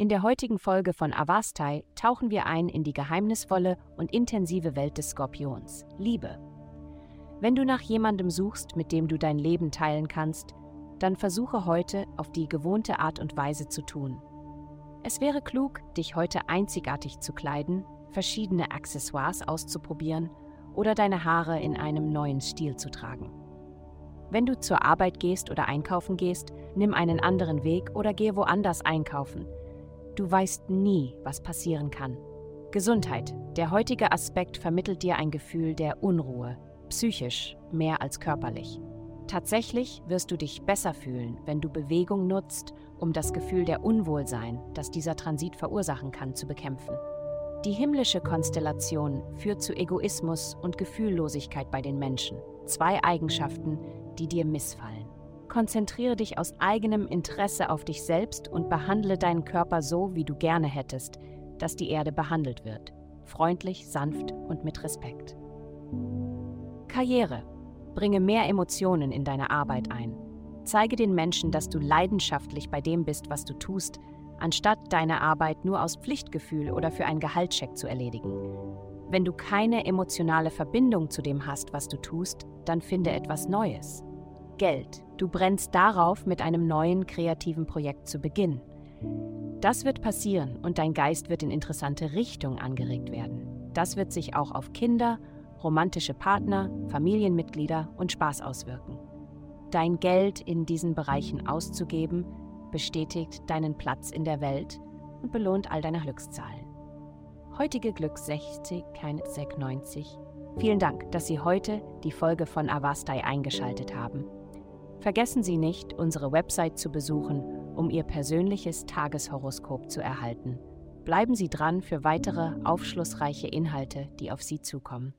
In der heutigen Folge von Avastai tauchen wir ein in die geheimnisvolle und intensive Welt des Skorpions, Liebe. Wenn du nach jemandem suchst, mit dem du dein Leben teilen kannst, dann versuche heute auf die gewohnte Art und Weise zu tun. Es wäre klug, dich heute einzigartig zu kleiden, verschiedene Accessoires auszuprobieren oder deine Haare in einem neuen Stil zu tragen. Wenn du zur Arbeit gehst oder einkaufen gehst, nimm einen anderen Weg oder gehe woanders einkaufen. Du weißt nie, was passieren kann. Gesundheit. Der heutige Aspekt vermittelt dir ein Gefühl der Unruhe, psychisch mehr als körperlich. Tatsächlich wirst du dich besser fühlen, wenn du Bewegung nutzt, um das Gefühl der Unwohlsein, das dieser Transit verursachen kann, zu bekämpfen. Die himmlische Konstellation führt zu Egoismus und Gefühllosigkeit bei den Menschen, zwei Eigenschaften, die dir missfallen. Konzentriere dich aus eigenem Interesse auf dich selbst und behandle deinen Körper so, wie du gerne hättest, dass die Erde behandelt wird. Freundlich, sanft und mit Respekt. Karriere. Bringe mehr Emotionen in deine Arbeit ein. Zeige den Menschen, dass du leidenschaftlich bei dem bist, was du tust, anstatt deine Arbeit nur aus Pflichtgefühl oder für einen Gehaltscheck zu erledigen. Wenn du keine emotionale Verbindung zu dem hast, was du tust, dann finde etwas Neues. Geld. Du brennst darauf, mit einem neuen kreativen Projekt zu beginnen. Das wird passieren und dein Geist wird in interessante Richtungen angeregt werden. Das wird sich auch auf Kinder, romantische Partner, Familienmitglieder und Spaß auswirken. Dein Geld in diesen Bereichen auszugeben, bestätigt deinen Platz in der Welt und belohnt all deine Glückszahlen. Heutige Glück 60, kein Sek 90. Vielen Dank, dass Sie heute die Folge von Avastai eingeschaltet haben. Vergessen Sie nicht, unsere Website zu besuchen, um Ihr persönliches Tageshoroskop zu erhalten. Bleiben Sie dran für weitere aufschlussreiche Inhalte, die auf Sie zukommen.